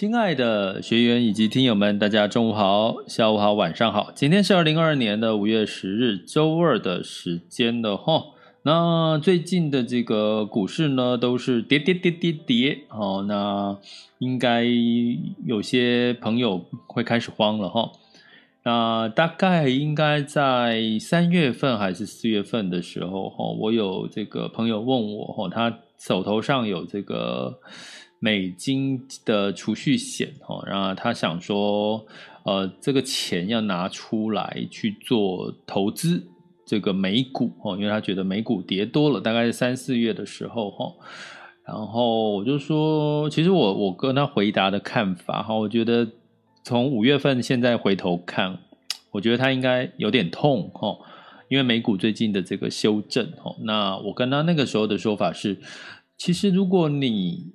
亲爱的学员以及听友们，大家中午好、下午好、晚上好。今天是二零二二年的五月十日，周二的时间了哈。那最近的这个股市呢，都是跌跌跌跌跌哦。那应该有些朋友会开始慌了哈。那大概应该在三月份还是四月份的时候哈，我有这个朋友问我哈，他手头上有这个。美金的储蓄险哦，然后他想说，呃，这个钱要拿出来去做投资，这个美股哦，因为他觉得美股跌多了，大概是三四月的时候哈，然后我就说，其实我我跟他回答的看法哈，我觉得从五月份现在回头看，我觉得他应该有点痛哈，因为美股最近的这个修正哈，那我跟他那个时候的说法是，其实如果你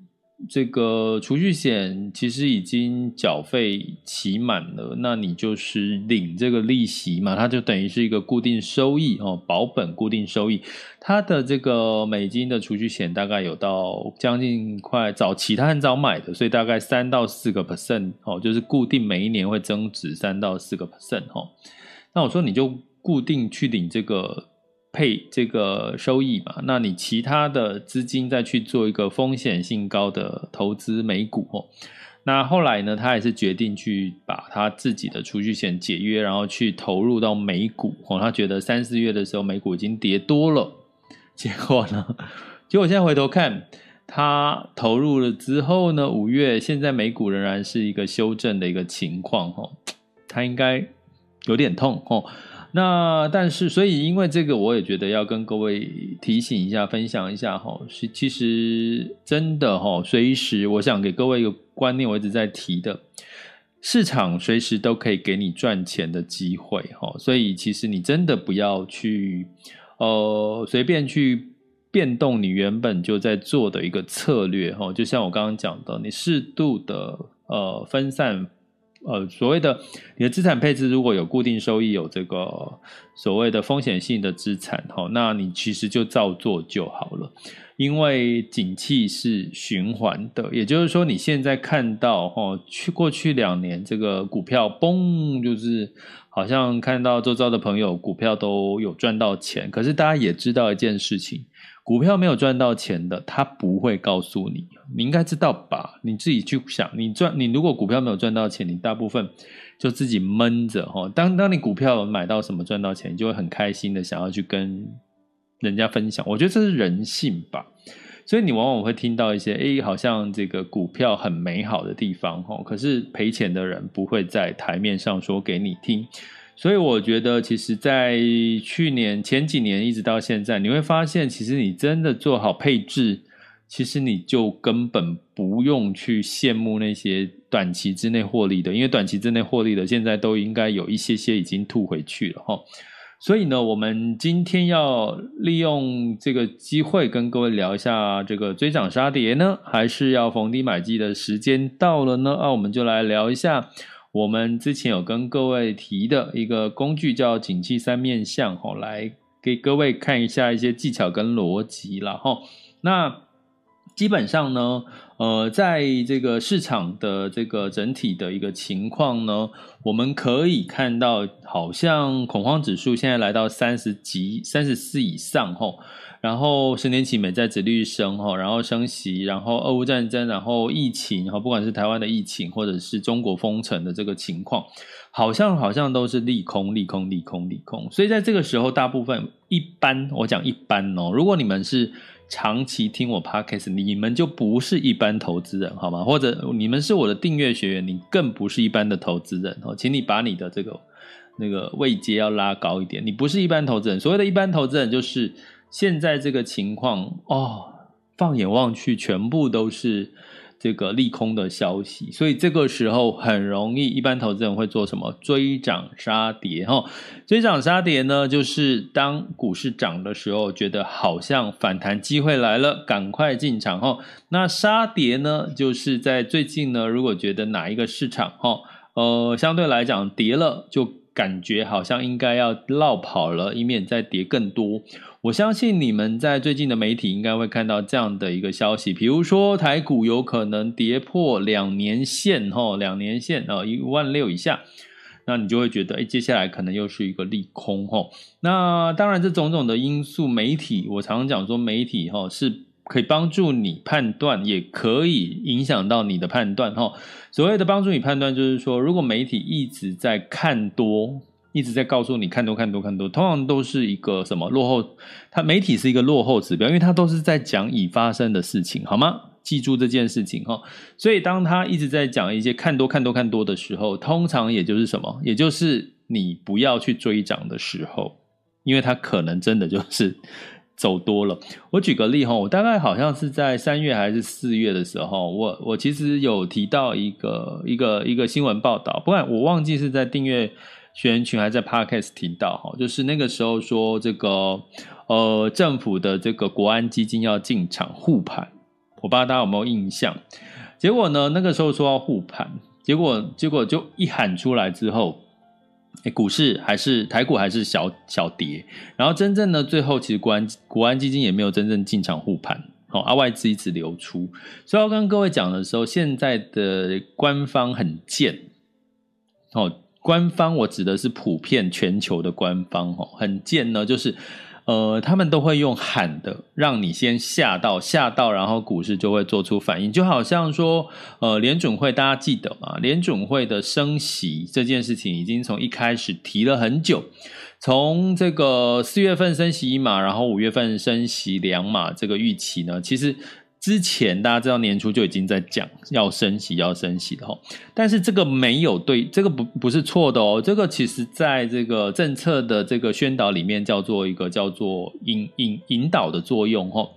这个储蓄险其实已经缴费期满了，那你就是领这个利息嘛，它就等于是一个固定收益哦，保本固定收益。它的这个美金的储蓄险大概有到将近快早期，它很早买的，所以大概三到四个 percent 哦，就是固定每一年会增值三到四个 percent 哦。那我说你就固定去领这个。配这个收益嘛，那你其他的资金再去做一个风险性高的投资美股。那后来呢，他也是决定去把他自己的储蓄险解约，然后去投入到美股。他觉得三四月的时候美股已经跌多了，结果呢，结果现在回头看，他投入了之后呢，五月现在美股仍然是一个修正的一个情况哦，他应该有点痛哦。那但是，所以因为这个，我也觉得要跟各位提醒一下，分享一下哈。是其实真的哈，随时我想给各位一个观念，我一直在提的，市场随时都可以给你赚钱的机会哈。所以其实你真的不要去呃随便去变动你原本就在做的一个策略哈。就像我刚刚讲的，你适度的呃分散。呃，所谓的你的资产配置如果有固定收益，有这个所谓的风险性的资产，哈，那你其实就照做就好了。因为景气是循环的，也就是说，你现在看到哈，去过去两年这个股票崩，就是好像看到周遭的朋友股票都有赚到钱，可是大家也知道一件事情。股票没有赚到钱的，他不会告诉你，你应该知道吧？你自己去想，你赚，你如果股票没有赚到钱，你大部分就自己闷着哈。当当你股票买到什么赚到钱，你就会很开心的想要去跟人家分享。我觉得这是人性吧。所以你往往会听到一些，诶，好像这个股票很美好的地方哈，可是赔钱的人不会在台面上说给你听。所以我觉得，其实，在去年前几年一直到现在，你会发现，其实你真的做好配置，其实你就根本不用去羡慕那些短期之内获利的，因为短期之内获利的，现在都应该有一些些已经吐回去了哈。所以呢，我们今天要利用这个机会跟各位聊一下这个追涨杀跌呢，还是要逢低买进的时间到了呢？啊，我们就来聊一下。我们之前有跟各位提的一个工具叫“景气三面相”吼，来给各位看一下一些技巧跟逻辑了吼。那基本上呢，呃，在这个市场的这个整体的一个情况呢，我们可以看到，好像恐慌指数现在来到三十几、三十四以上吼，然后十年期美债殖利率升吼，然后升息，然后俄乌战争，然后疫情哈，不管是台湾的疫情或者是中国封城的这个情况，好像好像都是利空、利空、利空、利空，所以在这个时候，大部分一般我讲一般哦，如果你们是。长期听我 podcast，你们就不是一般投资人，好吗？或者你们是我的订阅学员，你更不是一般的投资人哦，请你把你的这个那个位阶要拉高一点。你不是一般投资人，所谓的一般投资人就是现在这个情况哦，放眼望去，全部都是。这个利空的消息，所以这个时候很容易，一般投资人会做什么？追涨杀跌哈。追涨杀跌呢，就是当股市涨的时候，觉得好像反弹机会来了，赶快进场哈。那杀跌呢，就是在最近呢，如果觉得哪一个市场哈，呃，相对来讲跌了，就感觉好像应该要落跑了，以免再跌更多。我相信你们在最近的媒体应该会看到这样的一个消息，比如说台股有可能跌破两年线，哈，两年线啊，一万六以下，那你就会觉得，哎，接下来可能又是一个利空，哈。那当然，这种种的因素，媒体我常常讲说，媒体哈是可以帮助你判断，也可以影响到你的判断，哈。所谓的帮助你判断，就是说，如果媒体一直在看多。一直在告诉你看多看多看多，通常都是一个什么落后？它媒体是一个落后指标，因为它都是在讲已发生的事情，好吗？记住这件事情哈。所以当他一直在讲一些看多看多看多的时候，通常也就是什么？也就是你不要去追涨的时候，因为它可能真的就是 走多了。我举个例哈，我大概好像是在三月还是四月的时候，我我其实有提到一个一个一个新闻报道，不然我忘记是在订阅。学员群还在 Podcast 提到哈，就是那个时候说这个呃政府的这个国安基金要进场护盘，我不知道大家有没有印象？结果呢，那个时候说要护盘，结果结果就一喊出来之后，股市还是台股还是小小跌，然后真正的最后其实国安国安基金也没有真正进场护盘，好，啊外资一直流出，所以我跟各位讲的时候，现在的官方很贱，哦。官方，我指的是普遍全球的官方，哦，很贱呢，就是，呃，他们都会用喊的，让你先吓到，吓到，然后股市就会做出反应，就好像说，呃，联准会大家记得吗？联准会的升息这件事情已经从一开始提了很久，从这个四月份升息一码，然后五月份升息两码，这个预期呢，其实。之前大家知道年初就已经在讲要升息要升息的吼，但是这个没有对，这个不不是错的哦，这个其实在这个政策的这个宣导里面叫做一个叫做引引引导的作用吼。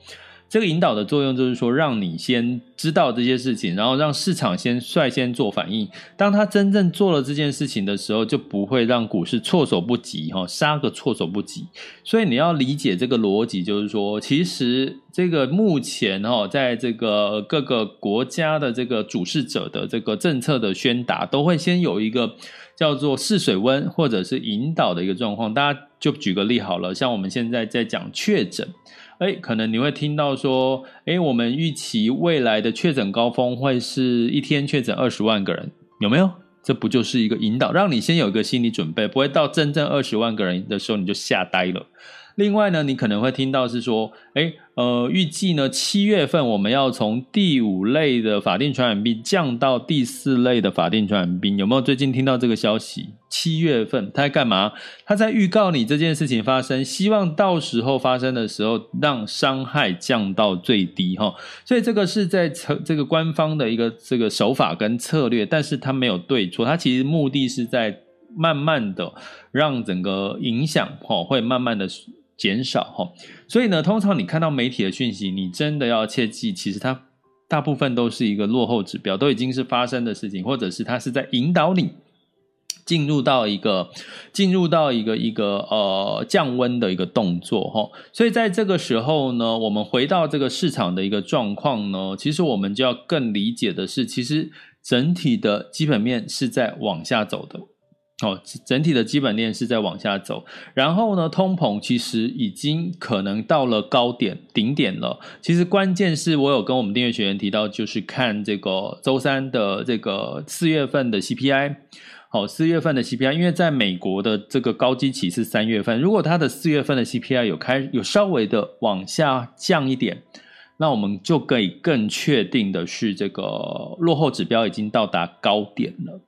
这个引导的作用就是说，让你先知道这些事情，然后让市场先率先做反应。当他真正做了这件事情的时候，就不会让股市措手不及，哈，杀个措手不及。所以你要理解这个逻辑，就是说，其实这个目前哈，在这个各个国家的这个主事者的这个政策的宣达，都会先有一个叫做试水温或者是引导的一个状况。大家就举个例好了，像我们现在在讲确诊。哎，可能你会听到说，哎，我们预期未来的确诊高峰会是一天确诊二十万个人，有没有？这不就是一个引导，让你先有一个心理准备，不会到真正二十万个人的时候你就吓呆了。另外呢，你可能会听到是说，哎，呃，预计呢七月份我们要从第五类的法定传染病降到第四类的法定传染病，有没有最近听到这个消息？七月份他在干嘛？他在预告你这件事情发生，希望到时候发生的时候让伤害降到最低哈。所以这个是在这个官方的一个这个手法跟策略，但是他没有对错，他其实目的是在慢慢的让整个影响哈会慢慢的。减少哈，所以呢，通常你看到媒体的讯息，你真的要切记，其实它大部分都是一个落后指标，都已经是发生的事情，或者是它是在引导你进入到一个进入到一个一个呃降温的一个动作哈。所以在这个时候呢，我们回到这个市场的一个状况呢，其实我们就要更理解的是，其实整体的基本面是在往下走的。哦，整体的基本面是在往下走，然后呢，通膨其实已经可能到了高点顶点了。其实关键是我有跟我们订阅学员提到，就是看这个周三的这个四月份的 CPI。好，四月份的 CPI，因为在美国的这个高基期是三月份，如果它的四月份的 CPI 有开有稍微的往下降一点，那我们就可以更确定的是，这个落后指标已经到达高点了。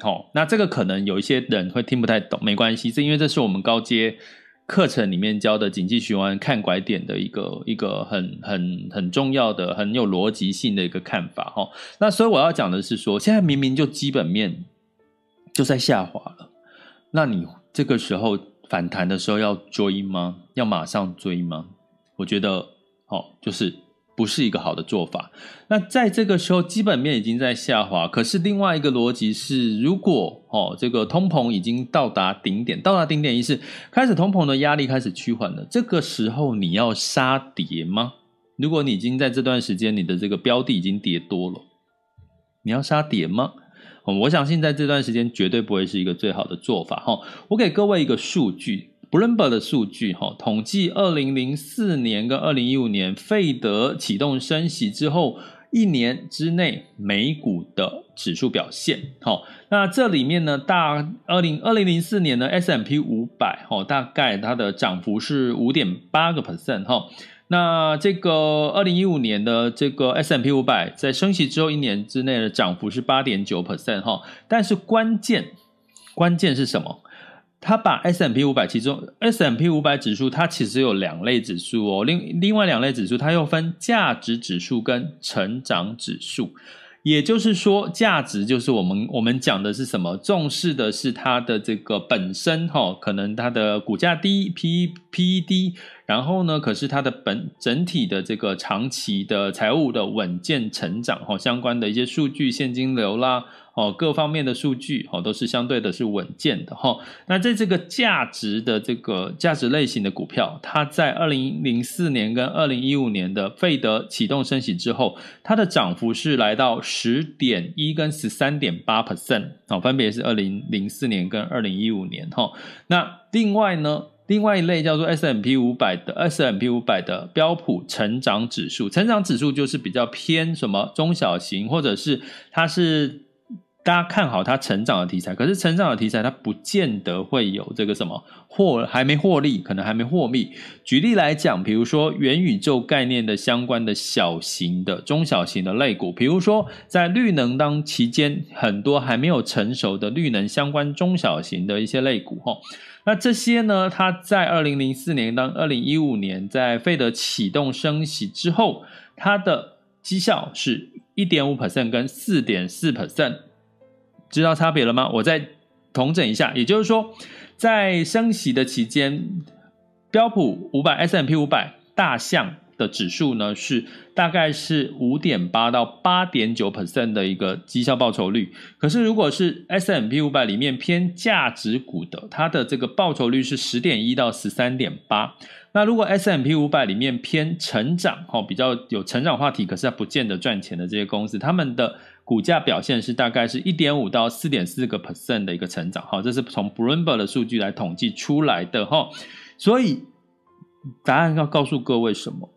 好、哦，那这个可能有一些人会听不太懂，没关系，是因为这是我们高阶课程里面教的景气循环看拐点的一个一个很很很重要的、很有逻辑性的一个看法。哈、哦，那所以我要讲的是说，现在明明就基本面就在下滑了，那你这个时候反弹的时候要追吗？要马上追吗？我觉得，哦，就是。不是一个好的做法。那在这个时候，基本面已经在下滑。可是另外一个逻辑是，如果哦，这个通膨已经到达顶点，到达顶点意思开始通膨的压力开始趋缓了。这个时候你要杀跌吗？如果你已经在这段时间你的这个标的已经跌多了，你要杀跌吗？我相信在这段时间绝对不会是一个最好的做法。哈，我给各位一个数据。Bloomberg 的数据哈，统计二零零四年跟二零一五年费德启动升息之后一年之内美股的指数表现。好，那这里面呢，大二零二零零四年呢，S M P 五百哈，大概它的涨幅是五点八个 percent 哈。那这个二零一五年的这个 S M P 五百在升息之后一年之内的涨幅是八点九 percent 哈。但是关键关键是什么？它把 S M P 五百，其中 S M P 五百指数，它其实有两类指数哦。另另外两类指数，它又分价值指数跟成长指数。也就是说，价值就是我们我们讲的是什么？重视的是它的这个本身哈，可能它的股价低，P P E D，，然后呢，可是它的本整体的这个长期的财务的稳健成长哈，相关的一些数据，现金流啦。哦，各方面的数据哦，都是相对的是稳健的哈。那在这个价值的这个价值类型的股票，它在二零零四年跟二零一五年的费德启动升息之后，它的涨幅是来到十点一跟十三点八 percent 哦，分别是二零零四年跟二零一五年哈。那另外呢，另外一类叫做 S M P 五百的 S M P 五百的标普成长指数，成长指数就是比较偏什么中小型，或者是它是。大家看好它成长的题材，可是成长的题材它不见得会有这个什么获还没获利，可能还没获利。举例来讲，比如说元宇宙概念的相关的小型的、中小型的类股，比如说在绿能当期间，很多还没有成熟的绿能相关中小型的一些类股，哈，那这些呢，它在二零零四年到二零一五年，在费德启动升息之后，它的绩效是一点五 percent 跟四点四 percent。知道差别了吗？我再统整一下，也就是说，在升息的期间，标普五百、S&P 五百大象的指数呢，是大概是五点八到八点九 percent 的一个绩效报酬率。可是，如果是 S M P 五百里面偏价值股的，它的这个报酬率是十点一到十三点八。那如果 S M P 五百里面偏成长，哦，比较有成长话题，可是它不见得赚钱的这些公司，他们的股价表现是大概是一点五到四点四个 percent 的一个成长，哈，这是从 Bloomberg 的数据来统计出来的，哈，所以答案要告诉各位什么？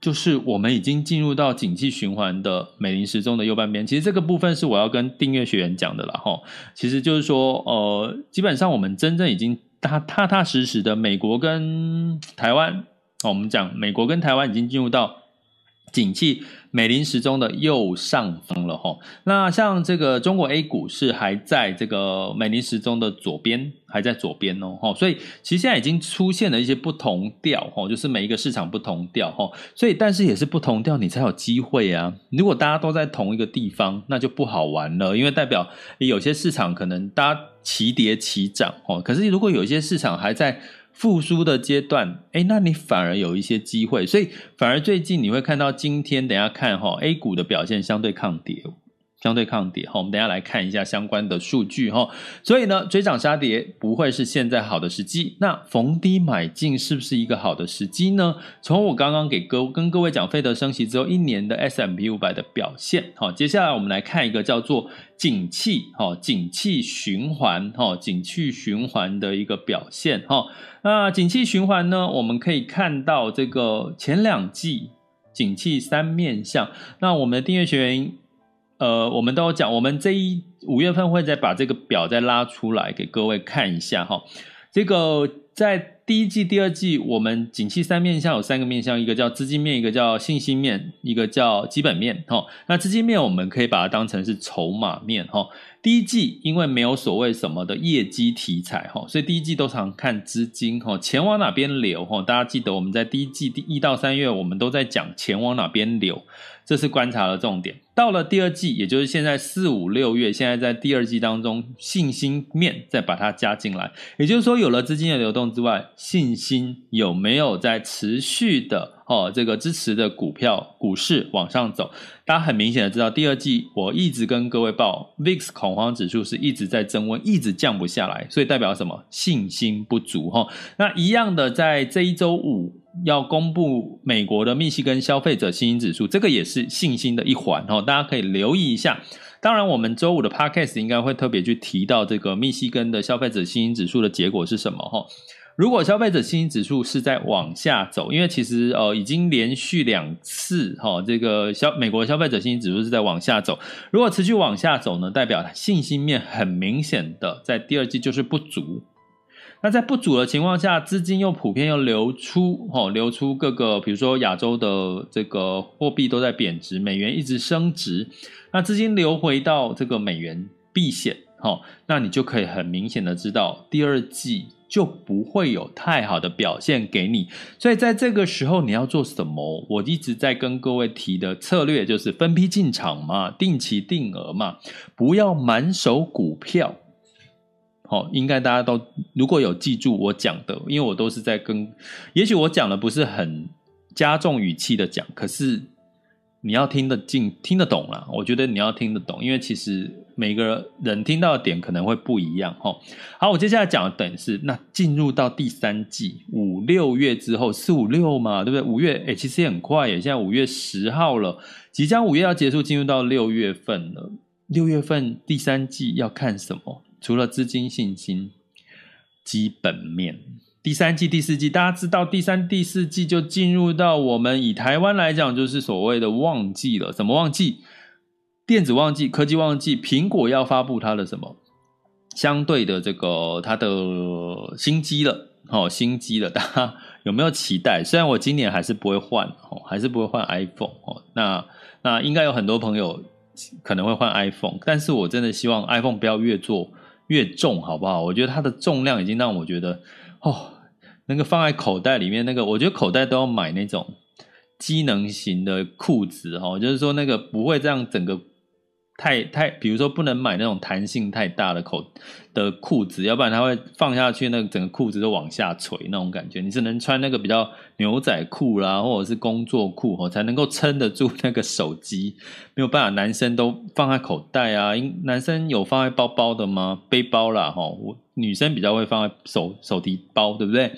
就是我们已经进入到景气循环的美林时钟的右半边。其实这个部分是我要跟订阅学员讲的了，哈，其实就是说，呃，基本上我们真正已经踏踏踏实实的美国跟台湾，我们讲美国跟台湾已经进入到。景气美林时钟的右上方了哈，那像这个中国 A 股是还在这个美林时钟的左边，还在左边哦哈，所以其实现在已经出现了一些不同调哈，就是每一个市场不同调哈，所以但是也是不同调，你才有机会啊。如果大家都在同一个地方，那就不好玩了，因为代表有些市场可能大家齐跌齐涨哦，可是如果有一些市场还在。复苏的阶段，哎，那你反而有一些机会，所以反而最近你会看到今天，等下看哈，A 股的表现相对抗跌，相对抗跌哈，我们等下来看一下相关的数据哈。所以呢，追涨杀跌不会是现在好的时机。那逢低买进是不是一个好的时机呢？从我刚刚给各跟各位讲费德升息之后一年的 S M P 500的表现，好，接下来我们来看一个叫做景气哈，景气循环哈，景气循环的一个表现哈。那景气循环呢，我们可以看到这个前两季景气三面向。那我们的订阅学员。呃，我们都有讲，我们这一五月份会再把这个表再拉出来给各位看一下哈。这个在第一季、第二季，我们景气三面向有三个面向，一个叫资金面，一个叫信心面，一个叫基本面哈。那资金面我们可以把它当成是筹码面哈。第一季因为没有所谓什么的业绩题材哈，所以第一季都常看资金哈，钱往哪边流哈。大家记得我们在第一季第一到三月，我们都在讲钱往哪边流。这是观察的重点。到了第二季，也就是现在四五六月，现在在第二季当中，信心面再把它加进来。也就是说，有了资金的流动之外，信心有没有在持续的哦，这个支持的股票股市往上走？大家很明显的知道，第二季我一直跟各位报，VIX 恐慌指数是一直在增温，一直降不下来，所以代表什么？信心不足哈。那一样的，在这一周五。要公布美国的密西根消费者信心指数，这个也是信心的一环哦，大家可以留意一下。当然，我们周五的 podcast 应该会特别去提到这个密西根的消费者信心指数的结果是什么哈。如果消费者信心指数是在往下走，因为其实呃已经连续两次哈，这个消美国消费者信心指数是在往下走。如果持续往下走呢，代表信心面很明显的在第二季就是不足。那在不足的情况下，资金又普遍又流出，吼，流出各个，比如说亚洲的这个货币都在贬值，美元一直升值，那资金流回到这个美元避险，吼，那你就可以很明显的知道，第二季就不会有太好的表现给你。所以在这个时候你要做什么？我一直在跟各位提的策略就是分批进场嘛，定期定额嘛，不要满手股票。哦，应该大家都如果有记住我讲的，因为我都是在跟，也许我讲的不是很加重语气的讲，可是你要听得进、听得懂啦。我觉得你要听得懂，因为其实每个人听到的点可能会不一样。哈，好，我接下来讲的等是那进入到第三季五六月之后，四五六嘛，对不对？五月诶，其实也很快耶，现在五月十号了，即将五月要结束，进入到六月份了。六月份第三季要看什么？除了资金信心，基本面，第三季、第四季，大家知道，第三、第四季就进入到我们以台湾来讲，就是所谓的旺季了。什么旺季？电子旺季、科技旺季，苹果要发布它的什么相对的这个它的新机了？哦，新机了，大家 有没有期待？虽然我今年还是不会换，哦，还是不会换 iPhone，哦，那那应该有很多朋友可能会换 iPhone，但是我真的希望 iPhone 不要越做。越重好不好？我觉得它的重量已经让我觉得，哦，那个放在口袋里面，那个我觉得口袋都要买那种机能型的裤子哦，就是说那个不会这样整个。太太，比如说不能买那种弹性太大的口的裤子，要不然它会放下去，那个整个裤子都往下垂那种感觉。你只能穿那个比较牛仔裤啦，或者是工作裤哦，才能够撑得住那个手机。没有办法，男生都放在口袋啊。因男生有放在包包的吗？背包啦，哈，我女生比较会放在手手提包，对不对？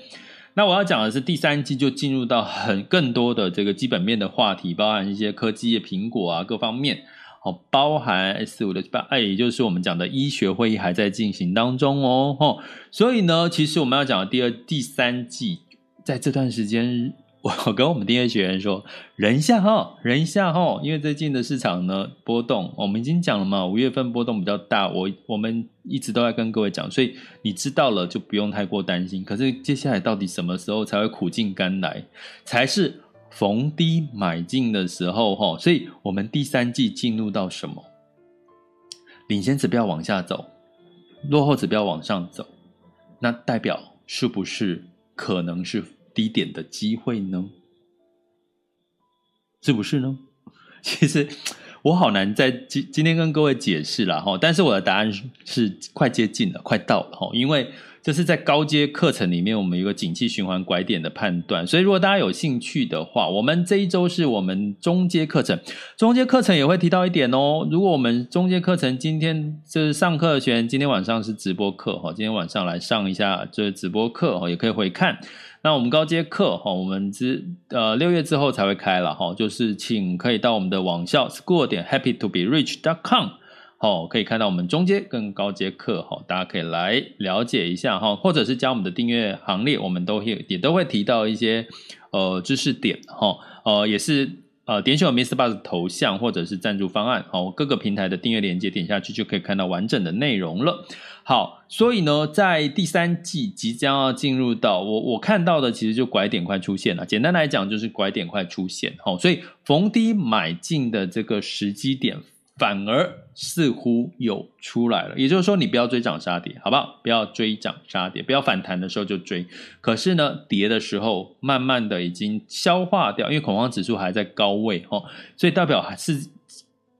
那我要讲的是第三季就进入到很更多的这个基本面的话题，包含一些科技业、苹果啊各方面。哦，包含 S 五的八，哎，也就是我们讲的医学会议还在进行当中哦，吼，所以呢，其实我们要讲的第二、第三季，在这段时间，我跟我们订阅学员说，忍一下哈，忍一下哈，因为最近的市场呢波动，我们已经讲了嘛，五月份波动比较大，我我们一直都在跟各位讲，所以你知道了就不用太过担心。可是接下来到底什么时候才会苦尽甘来，才是？逢低买进的时候，哈，所以我们第三季进入到什么？领先指标往下走，落后指标往上走，那代表是不是可能是低点的机会呢？是不是呢？其实我好难在今今天跟各位解释了哈，但是我的答案是快接近了，快到了哈，因为这是在高阶课程里面，我们有个景气循环拐点的判断。所以，如果大家有兴趣的话，我们这一周是我们中阶课程，中阶课程也会提到一点哦。如果我们中阶课程今天就是上课的学员，今天晚上是直播课哈，今天晚上来上一下这直播课哈，也可以回看。那我们高阶课哈，我们之呃六月之后才会开了哈，就是请可以到我们的网校 school 点 happy to be rich dot com。哦，可以看到我们中阶跟高阶课，哈，大家可以来了解一下哈，或者是加我们的订阅行列，我们都会也都会提到一些呃知识点，哈，呃也是呃点选我 Mr. Bus 头像或者是赞助方案，好，各个平台的订阅链接点下去就可以看到完整的内容了。好，所以呢，在第三季即将要进入到我我看到的，其实就拐点快出现了。简单来讲，就是拐点快出现，哈，所以逢低买进的这个时机点。反而似乎有出来了，也就是说，你不要追涨杀跌，好不好？不要追涨杀跌，不要反弹的时候就追。可是呢，跌的时候，慢慢的已经消化掉，因为恐慌指数还在高位哦，所以代表还是。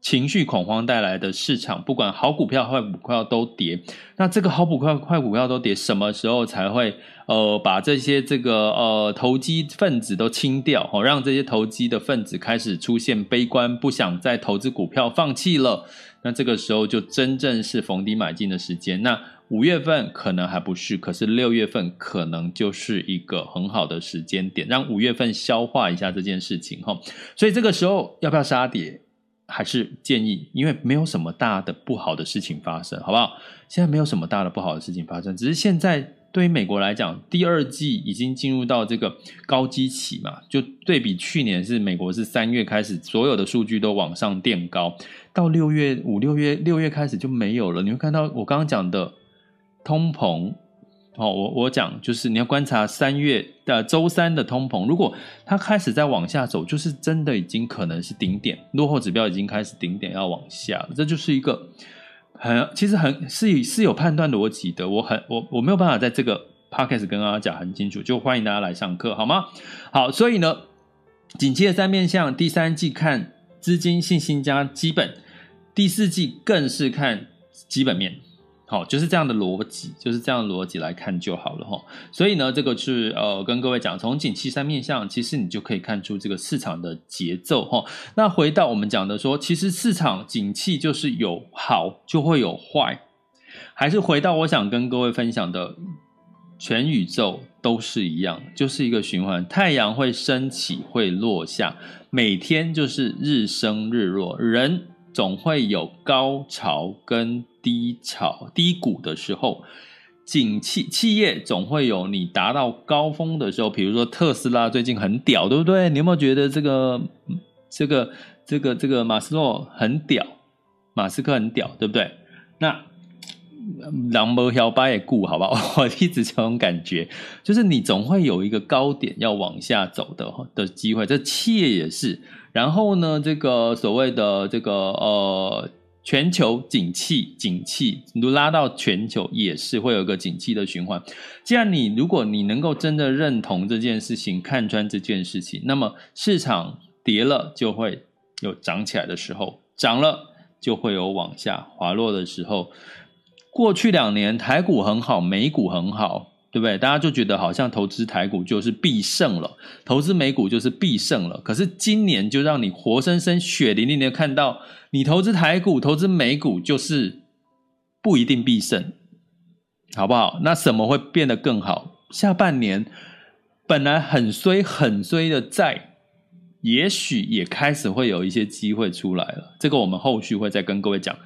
情绪恐慌带来的市场，不管好股票坏股票都跌。那这个好股票坏股票都跌，什么时候才会呃把这些这个呃投机分子都清掉？哦，让这些投机的分子开始出现悲观，不想再投资股票，放弃了。那这个时候就真正是逢低买进的时间。那五月份可能还不是，可是六月份可能就是一个很好的时间点，让五月份消化一下这件事情哈。所以这个时候要不要杀跌？还是建议，因为没有什么大的不好的事情发生，好不好？现在没有什么大的不好的事情发生，只是现在对于美国来讲，第二季已经进入到这个高基期嘛，就对比去年是美国是三月开始，所有的数据都往上垫高，到六月五六月六月开始就没有了。你会看到我刚刚讲的通膨。哦，我我讲就是你要观察三月的周三的通膨，如果它开始在往下走，就是真的已经可能是顶点，落后指标已经开始顶点要往下了，这就是一个很其实很是是有判断逻辑的。我很我我没有办法在这个 podcast 跟大家讲很清楚，就欢迎大家来上课好吗？好，所以呢，紧接着三面向，第三季看资金信心加基本，第四季更是看基本面。好，就是这样的逻辑，就是这样的逻辑来看就好了哈。所以呢，这个是呃，跟各位讲，从景气三面向，其实你就可以看出这个市场的节奏哈。那回到我们讲的说，其实市场景气就是有好就会有坏，还是回到我想跟各位分享的，全宇宙都是一样，就是一个循环，太阳会升起会落下，每天就是日升日落，人总会有高潮跟。低潮、低谷的时候，景气企业总会有你达到高峰的时候。比如说特斯拉最近很屌，对不对？你有没有觉得这个、这个、这个、这个马斯洛很屌，马斯克很屌，对不对？那狼狈摇摆也顾，好不？我一直这种感觉，就是你总会有一个高点要往下走的的机会。这企业也是。然后呢，这个所谓的这个呃。全球景气，景气，你都拉到全球也是会有一个景气的循环。既然你如果你能够真的认同这件事情，看穿这件事情，那么市场跌了就会有涨起来的时候，涨了就会有往下滑落的时候。过去两年台股很好，美股很好。对不对？大家就觉得好像投资台股就是必胜了，投资美股就是必胜了。可是今年就让你活生生、血淋淋的看到，你投资台股、投资美股就是不一定必胜，好不好？那什么会变得更好？下半年本来很衰、很衰的债，也许也开始会有一些机会出来了。这个我们后续会再跟各位讲。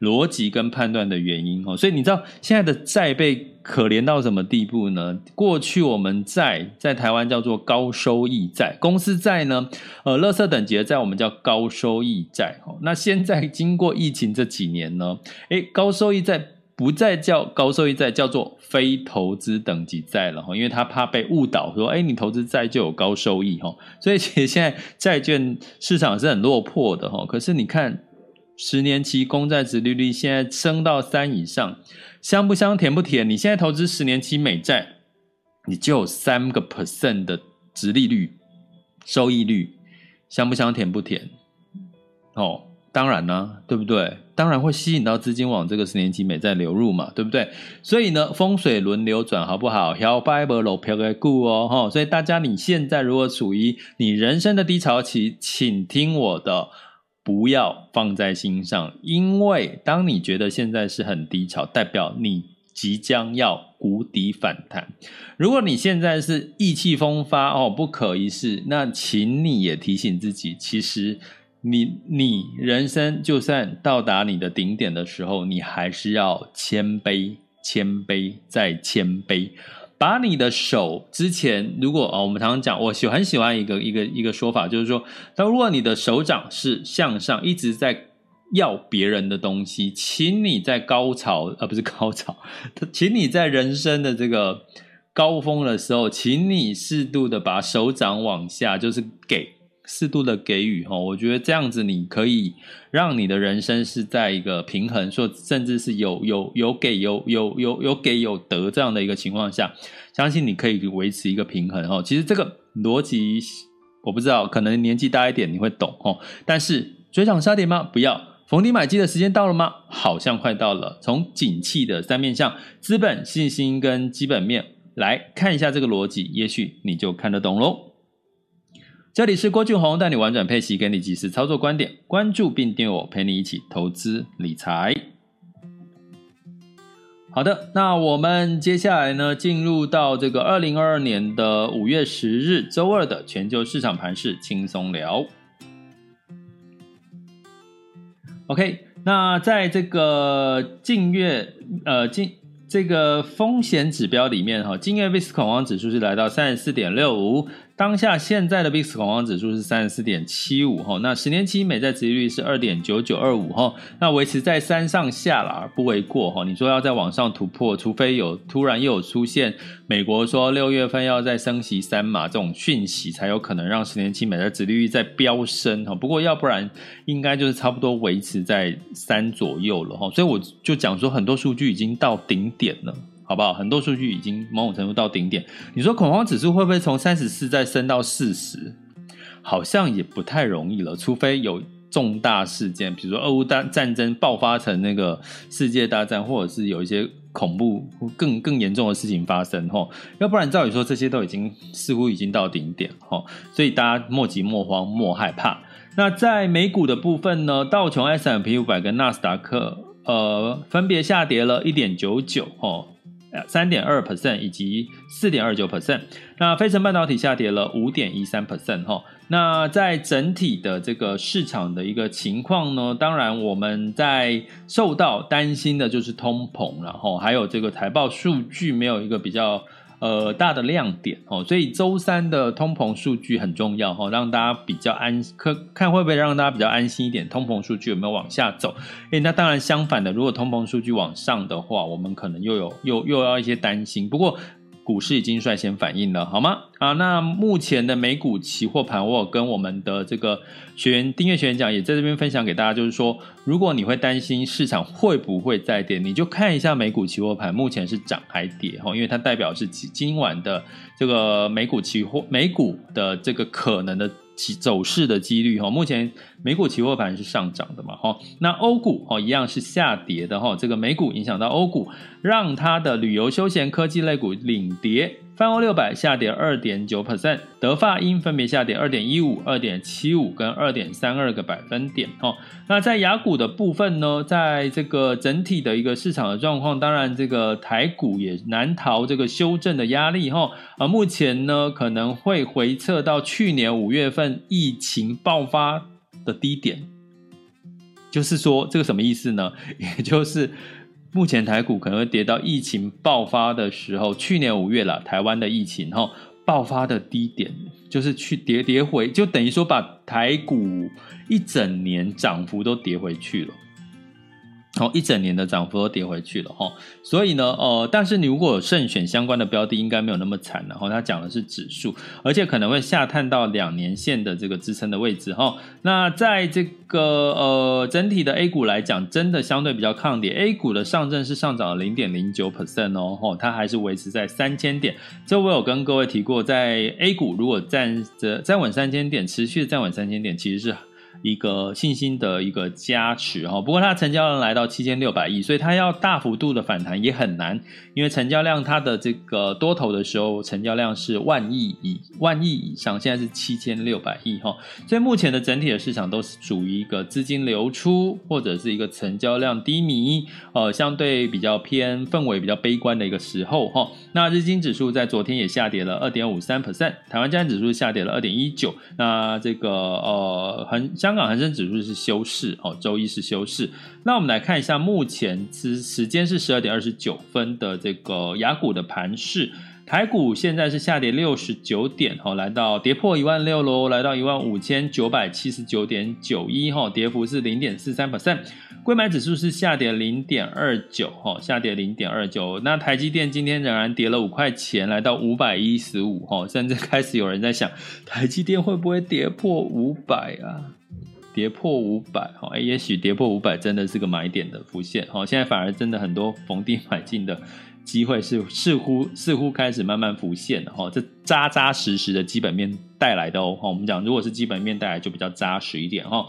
逻辑跟判断的原因哦，所以你知道现在的债被可怜到什么地步呢？过去我们债在台湾叫做高收益债，公司债呢，呃，垃圾等级的债我们叫高收益债。哦，那现在经过疫情这几年呢，诶，高收益债不再叫高收益债，叫做非投资等级债了哈，因为他怕被误导说，诶，你投资债就有高收益哈，所以其实现在债券市场是很落魄的哈，可是你看。十年期公债殖利率现在升到三以上，香不香甜不甜？你现在投资十年期美债，你就有三个 percent 的殖利率收益率，香不香甜不甜？哦，当然呢、啊，对不对？当然会吸引到资金往这个十年期美债流入嘛，对不对？所以呢，风水轮流转，好不好？摇摆不落飘个股哦，哈！所以大家，你现在如果处于你人生的低潮期，请听我的，不要放在心上，因为当你觉得现在是很低潮，代表你即将要谷底反弹。如果你现在是意气风发哦，不可一世，那请你也提醒自己，其实。你你人生就算到达你的顶点的时候，你还是要谦卑，谦卑再谦卑。把你的手之前，如果啊、我们常常讲，我喜很喜欢一个一个一个说法，就是说，当如果你的手掌是向上，一直在要别人的东西，请你在高潮，而、不是高潮，请你在人生的这个高峰的时候，请你适度的把手掌往下，就是给。适度的给予哈，我觉得这样子你可以让你的人生是在一个平衡，说甚至是有有有给有有有有给有得这样的一个情况下，相信你可以维持一个平衡哦。其实这个逻辑我不知道，可能年纪大一点你会懂哦。但是追涨杀跌吗？不要。逢低买进的时间到了吗？好像快到了。从景气的三面向，资本、信心跟基本面来看一下这个逻辑，也许你就看得懂喽。这里是郭俊宏，带你玩转配息，给你及时操作观点。关注并订阅我，陪你一起投资理财。好的，那我们接下来呢，进入到这个二零二二年的五月十日周二的全球市场盘势轻松聊。OK，那在这个近月呃近这个风险指标里面哈，近月 VIX 恐慌指数是来到三十四点六五。当下现在的 VIX 恐慌指数是三十四点七五哈，那十年期美债殖利率是二点九九二五哈，那维持在三上下啦，不为过哈。你说要再往上突破，除非有突然又有出现美国说六月份要再升息三码这种讯息，才有可能让十年期美债殖利率再飙升哈。不过要不然应该就是差不多维持在三左右了哈。所以我就讲说很多数据已经到顶点了。好不好？很多数据已经某种程度到顶点。你说恐慌指数会不会从三十四再升到四十？好像也不太容易了，除非有重大事件，比如说俄乌战战争爆发成那个世界大战，或者是有一些恐怖更更严重的事情发生，吼，要不然照理说这些都已经似乎已经到顶点，吼，所以大家莫急莫慌莫害怕。那在美股的部分呢？道琼 S&P 五百跟纳斯达克，呃，分别下跌了一点九九，吼。三点二 percent 以及四点二九 percent，那非成半导体下跌了五点一三 percent 哈。那在整体的这个市场的一个情况呢，当然我们在受到担心的就是通膨，然后还有这个财报数据没有一个比较。呃，大的亮点哦，所以周三的通膨数据很重要哈，让大家比较安，可看会不会让大家比较安心一点？通膨数据有没有往下走？诶，那当然相反的，如果通膨数据往上的话，我们可能又有又又要一些担心。不过。股市已经率先反应了，好吗？啊，那目前的美股期货盘，我跟我们的这个学员订阅学员讲，也在这边分享给大家，就是说，如果你会担心市场会不会再跌，你就看一下美股期货盘，目前是涨还跌哈，因为它代表是今今晚的这个美股期货美股的这个可能的。起走势的几率哈，目前美股期货盘是上涨的嘛哈，那欧股哦一样是下跌的哈，这个美股影响到欧股，让它的旅游休闲科技类股领跌。泛欧六百下跌二点九 percent，德法英分别下跌二点一五、二点七五跟二点三二个百分点。哦，那在雅股的部分呢，在这个整体的一个市场的状况，当然这个台股也难逃这个修正的压力。哈，啊，目前呢可能会回测到去年五月份疫情爆发的低点，就是说这个什么意思呢？也就是。目前台股可能会跌到疫情爆发的时候，去年五月了，台湾的疫情哈爆发的低点，就是去跌跌回，就等于说把台股一整年涨幅都跌回去了。哦，一整年的涨幅都跌回去了哈，所以呢，呃，但是你如果有慎选相关的标的，应该没有那么惨。然后它讲的是指数，而且可能会下探到两年线的这个支撑的位置哈。那在这个呃整体的 A 股来讲，真的相对比较抗跌。A 股的上证是上涨了零点零九 percent 哦，它还是维持在三千点。这我有跟各位提过，在 A 股如果站着站稳三千点，持续站稳三千点，其实是。一个信心的一个加持哈，不过它成交量来到七千六百亿，所以它要大幅度的反弹也很难，因为成交量它的这个多头的时候成交量是万亿以万亿以上，现在是七千六百亿哈，所以目前的整体的市场都是属于一个资金流出或者是一个成交量低迷，呃，相对比较偏氛围比较悲观的一个时候哈。那日经指数在昨天也下跌了二点五三 percent，台湾加权指数下跌了二点一九，那这个呃恒。香港恒生指数是休市哦，周一是休市。那我们来看一下，目前时时间是十二点二十九分的这个雅股的盘势。台股现在是下跌六十九点，哈，来到跌破一万六喽，来到一万五千九百七十九点九一，哈，跌幅是零点四三 percent。柜买指数是下跌零点二九，哈，下跌零点二九。那台积电今天仍然跌了五块钱，来到五百一十五，哈，甚至开始有人在想，台积电会不会跌破五百啊？跌破五百，哈，也许跌破五百真的是个买点的浮现，哈，现在反而真的很多逢低买进的机会是似乎似乎开始慢慢浮现了，哈，这扎扎实实的基本面带来的哦，哈，我们讲如果是基本面带来就比较扎实一点，哈。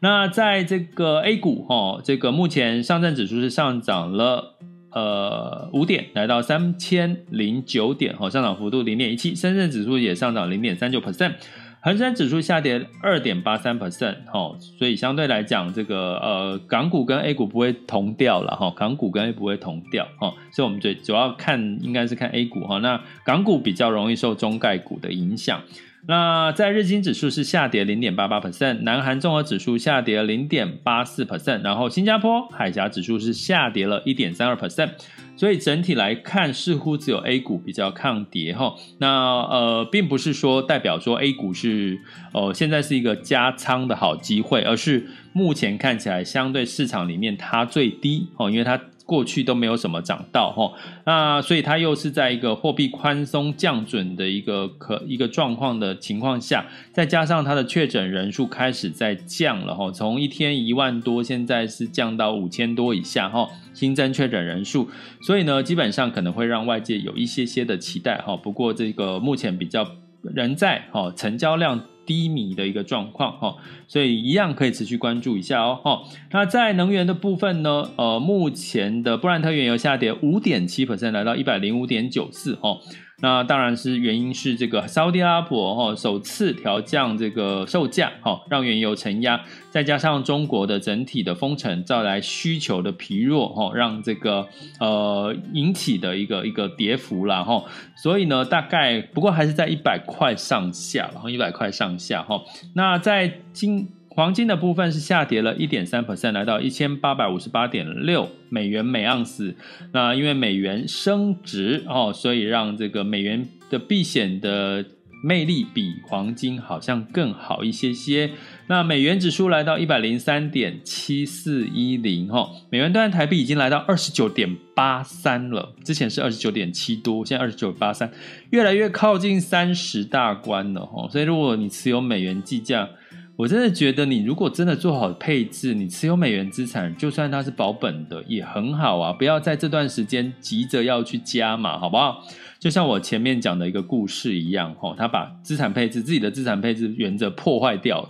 那在这个 A 股哈，这个目前上证指数是上涨了呃五点，来到三千零九点哈，上涨幅度零点一七。深圳指数也上涨零点三九 percent，恒生指数下跌二点八三 percent 哈，所以相对来讲，这个呃港股跟 A 股不会同调了哈，港股跟 A 股不会同调哈，所以我们最主要看应该是看 A 股哈，那港股比较容易受中概股的影响。那在日经指数是下跌零点八八 percent，南韩综合指数下跌零点八四 percent，然后新加坡海峡指数是下跌了一点三二 percent，所以整体来看似乎只有 A 股比较抗跌哈。那呃，并不是说代表说 A 股是呃现在是一个加仓的好机会，而是目前看起来相对市场里面它最低哦，因为它。过去都没有什么涨到哈，那所以它又是在一个货币宽松降准的一个可一个状况的情况下，再加上它的确诊人数开始在降了哈，从一天一万多，现在是降到五千多以下哈，新增确诊人数，所以呢，基本上可能会让外界有一些些的期待哈。不过这个目前比较仍在哈，成交量。低迷的一个状况哦，所以一样可以持续关注一下哦哈。那在能源的部分呢，呃，目前的布兰特原油下跌五点七 percent，来到一百零五点九四哦。那当然是原因是这个沙乌地阿拉伯哈首次调降这个售价哈，让原油承压，再加上中国的整体的封城带来需求的疲弱哈，让这个呃引起的一个一个跌幅了哈。所以呢，大概不过还是在一百块上下，然后一百块上下哈。那在今黄金的部分是下跌了一点三 percent，来到一千八百五十八点六美元每盎司。那因为美元升值哦，所以让这个美元的避险的魅力比黄金好像更好一些些。那美元指数来到一百零三点七四一零哈，美元兑台币已经来到二十九点八三了，之前是二十九点七多，现在二十九八三，越来越靠近三十大关了哈。所以如果你持有美元计价，我真的觉得，你如果真的做好配置，你持有美元资产，就算它是保本的，也很好啊！不要在这段时间急着要去加码，好不好？就像我前面讲的一个故事一样，吼，他把资产配置自己的资产配置原则破坏掉，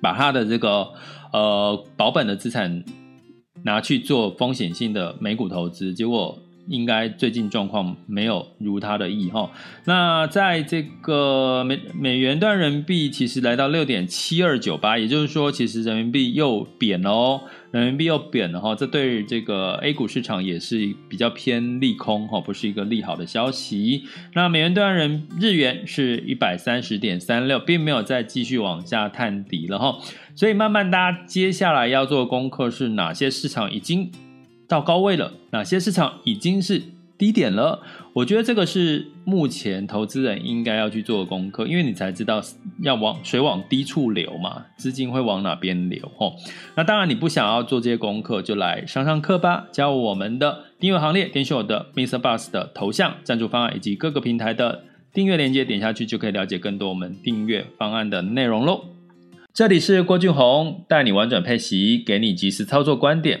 把他的这个呃保本的资产拿去做风险性的美股投资，结果。应该最近状况没有如他的意哈。那在这个美美元兑人民币其实来到六点七二九八，也就是说，其实人民币又贬了哦，人民币又贬了哈。这对这个 A 股市场也是比较偏利空哈，不是一个利好的消息。那美元兑人日元是一百三十点三六，并没有再继续往下探底了哈。所以慢慢大家接下来要做功课是哪些市场已经到高位了，哪些市场已经是低点了？我觉得这个是目前投资人应该要去做的功课，因为你才知道要往水往低处流嘛，资金会往哪边流哦。那当然，你不想要做这些功课，就来上上课吧。加入我们的订阅行列，点选我的 Mr. Bus 的头像赞助方案以及各个平台的订阅链接，点下去就可以了解更多我们订阅方案的内容喽。这里是郭俊宏，带你玩转配息，给你即时操作观点。